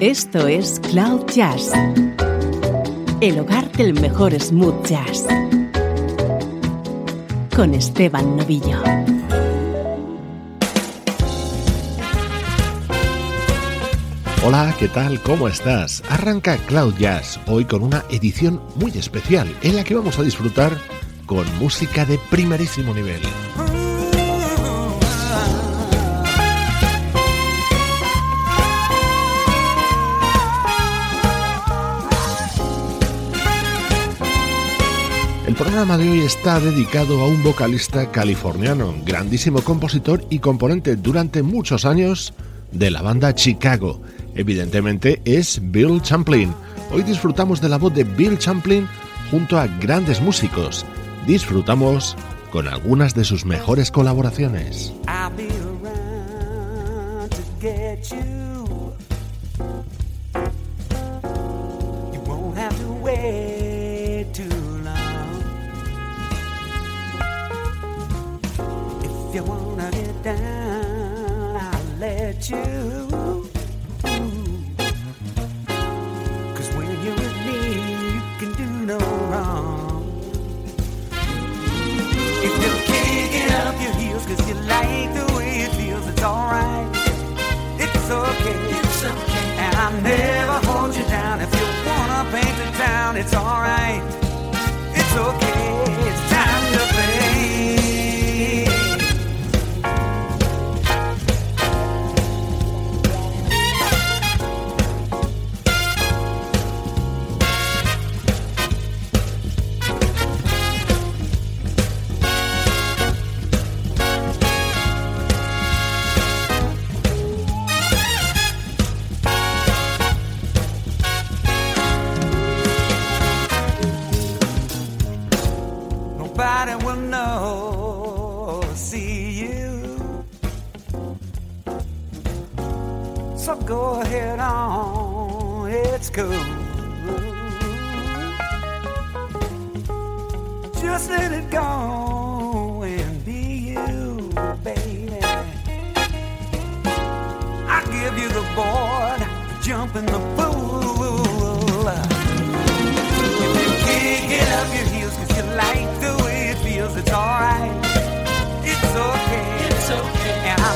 Esto es Cloud Jazz, el hogar del mejor smooth jazz, con Esteban Novillo. Hola, ¿qué tal? ¿Cómo estás? Arranca Cloud Jazz hoy con una edición muy especial en la que vamos a disfrutar con música de primerísimo nivel. El programa de hoy está dedicado a un vocalista californiano, grandísimo compositor y componente durante muchos años de la banda Chicago. Evidentemente es Bill Champlin. Hoy disfrutamos de la voz de Bill Champlin junto a grandes músicos. Disfrutamos con algunas de sus mejores colaboraciones. you wanna get down, I'll let you. Cause when you're with me, you can do no wrong. If you can't get up your heels, cause you like the way it feels, it's alright. It's okay. It's okay. And I'll never hold you down. If you wanna paint the town, it's alright. It's okay. So go ahead on, it's cool. Just let it go and be you, baby. I give you the board, jump in the pool. If you can't get up your heels 'cause you like the way it feels, it's alright. It's okay. It's okay. And I'll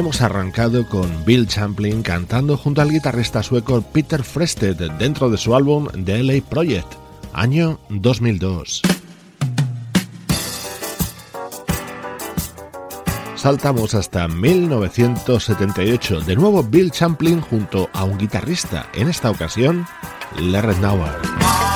Hemos arrancado con Bill Champlin cantando junto al guitarrista sueco Peter Frested dentro de su álbum The LA Project, año 2002. Saltamos hasta 1978, de nuevo Bill Champlin junto a un guitarrista, en esta ocasión Larry Nauer.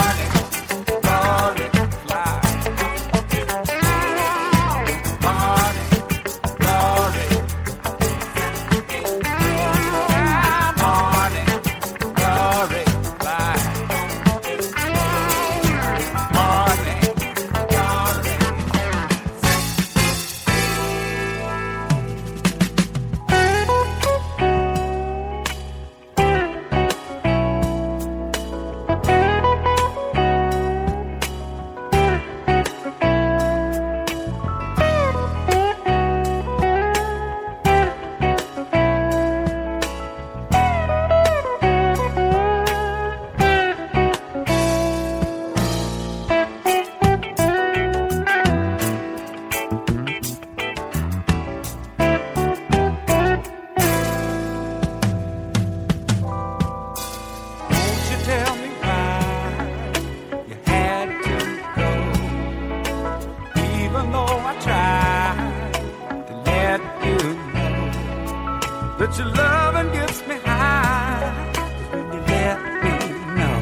your loving gets me high. You let me know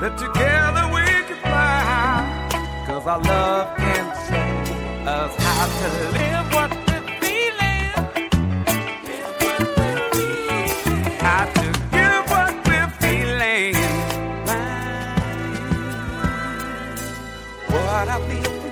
that together we can our love can show us how to. Live what we're feeling. How to give what we're feeling. What I feel.